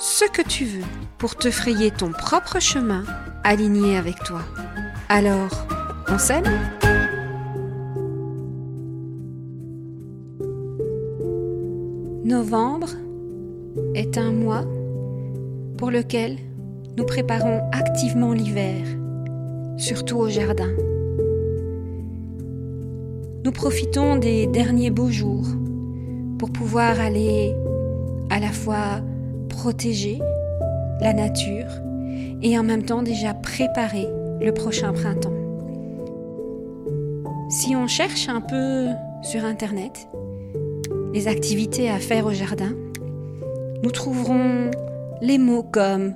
ce que tu veux pour te frayer ton propre chemin aligné avec toi. Alors, on s'aime Novembre est un mois pour lequel nous préparons activement l'hiver, surtout au jardin. Nous profitons des derniers beaux jours pour pouvoir aller à la fois protéger la nature et en même temps déjà préparer le prochain printemps. Si on cherche un peu sur Internet les activités à faire au jardin, nous trouverons les mots comme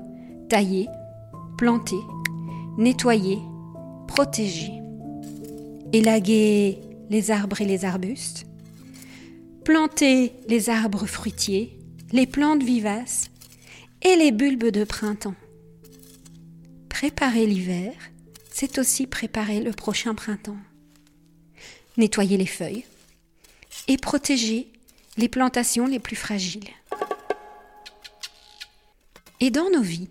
tailler, planter, nettoyer, protéger, élaguer les arbres et les arbustes, planter les arbres fruitiers, les plantes vivaces et les bulbes de printemps. Préparer l'hiver, c'est aussi préparer le prochain printemps. Nettoyer les feuilles et protéger les plantations les plus fragiles. Et dans nos vies,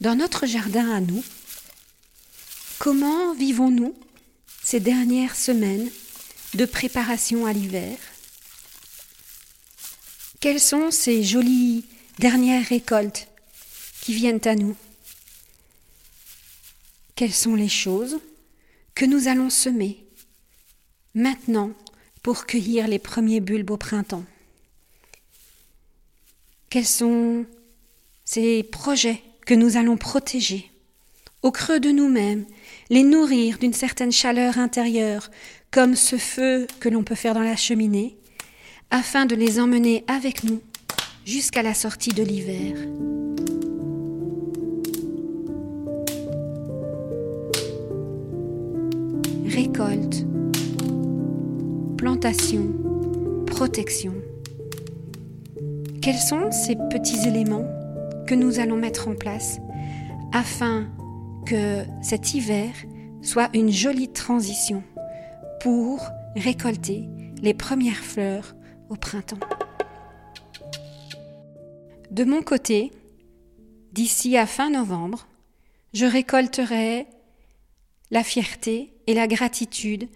dans notre jardin à nous, comment vivons-nous ces dernières semaines de préparation à l'hiver? Quelles sont ces jolies dernières récoltes qui viennent à nous. Quelles sont les choses que nous allons semer maintenant pour cueillir les premiers bulbes au printemps? Quels sont ces projets que nous allons protéger au creux de nous-mêmes, les nourrir d'une certaine chaleur intérieure, comme ce feu que l'on peut faire dans la cheminée, afin de les emmener avec nous jusqu'à la sortie de l'hiver. Récolte, plantation, protection. Quels sont ces petits éléments que nous allons mettre en place afin que cet hiver soit une jolie transition pour récolter les premières fleurs au printemps? De mon côté, d'ici à fin novembre, je récolterai la fierté et la gratitude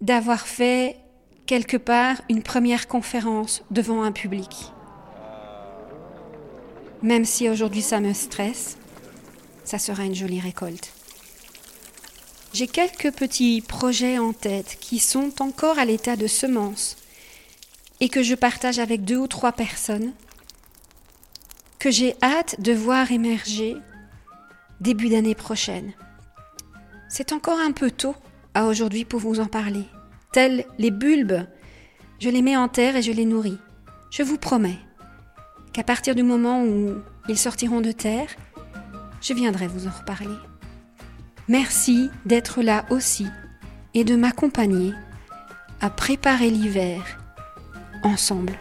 d'avoir fait quelque part une première conférence devant un public. Même si aujourd'hui ça me stresse, ça sera une jolie récolte. J'ai quelques petits projets en tête qui sont encore à l'état de semence et que je partage avec deux ou trois personnes que j'ai hâte de voir émerger début d'année prochaine. C'est encore un peu tôt à aujourd'hui pour vous en parler. Tels les bulbes, je les mets en terre et je les nourris. Je vous promets qu'à partir du moment où ils sortiront de terre, je viendrai vous en reparler. Merci d'être là aussi et de m'accompagner à préparer l'hiver ensemble.